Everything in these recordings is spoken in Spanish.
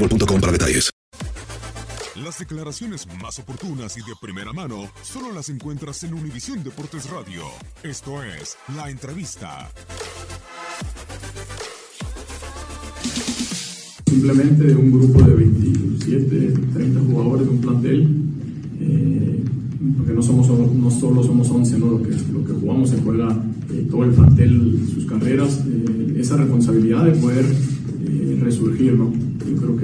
boostmobile.com para detalles. Las declaraciones más oportunas y de primera mano solo las encuentras en Univisión Deportes Radio. Esto es La Entrevista. simplemente un grupo de 27, 30 jugadores de un plantel, eh, porque no, somos, no solo somos 11, ¿no? lo, que, lo que jugamos se juega eh, todo el plantel, sus carreras, eh, esa responsabilidad de poder eh, resurgir, ¿no?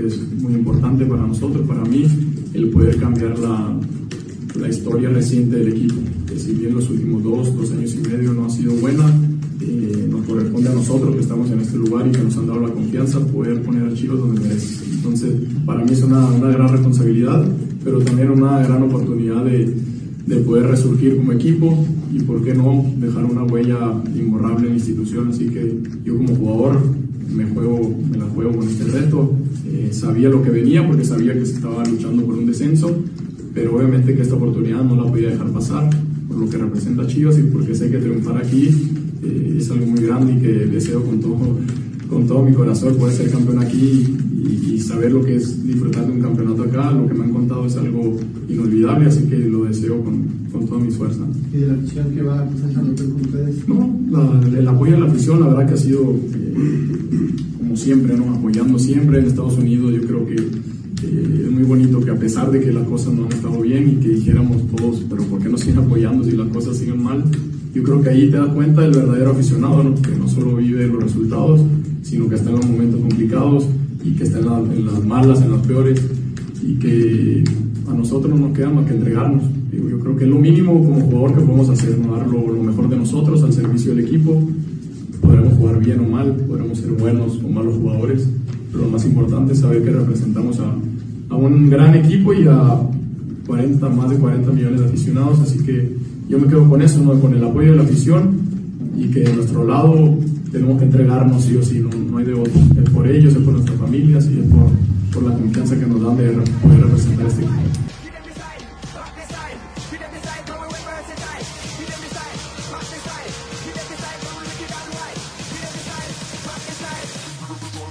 Es muy importante para nosotros, para mí, el poder cambiar la, la historia reciente del equipo, que si bien los últimos dos, dos años y medio no ha sido buena, eh, nos corresponde a nosotros que estamos en este lugar y que nos han dado la confianza poder poner a Chivas donde merece. Entonces, para mí es una, una gran responsabilidad, pero también una gran oportunidad de, de poder resurgir como equipo y, por qué no, dejar una huella imborrable en la institución. Así que yo como jugador me, juego, me la juego con este reto. Eh, sabía lo que venía porque sabía que se estaba luchando por un descenso, pero obviamente que esta oportunidad no la podía dejar pasar por lo que representa Chivas y porque sé que triunfar aquí eh, es algo muy grande y que deseo con todo, con todo mi corazón poder ser campeón aquí y, y saber lo que es disfrutar de un campeonato acá. Lo que me han contado es algo inolvidable, así que lo deseo con, con todas mis fuerzas. ¿Y de la afición que va a con ustedes? No, la- el apoyo a la afición, la verdad que ha sido eh, como siempre, ¿no? Apoyando siempre en Estados Unidos. Yo creo que eh, es muy bonito que a pesar de que las cosas no han estado bien y que dijéramos todos, pero ¿por qué no siguen apoyando si las cosas siguen mal? Yo creo que ahí te das cuenta del verdadero aficionado. Que no solo vive los resultados, sino que está en los momentos complicados y que está en, la- en las malas, en las peores y que a nosotros no nos queda más que entregarnos. Yo creo que es lo mínimo como jugador que podemos hacer, dar lo, lo mejor de nosotros al servicio del equipo. Podremos jugar bien o mal, podremos ser buenos o malos jugadores, pero lo más importante es saber que representamos a, a un gran equipo y a 40, más de 40 millones de aficionados, así que yo me quedo con eso, con el apoyo de la afición y que de nuestro lado tenemos que entregarnos sí o sí, no, no hay de otro. Es por ellos, es por nuestras familias y es por, por la confianza que nos dan de poder representar este equipo.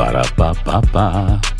Ba-da-ba-ba-ba.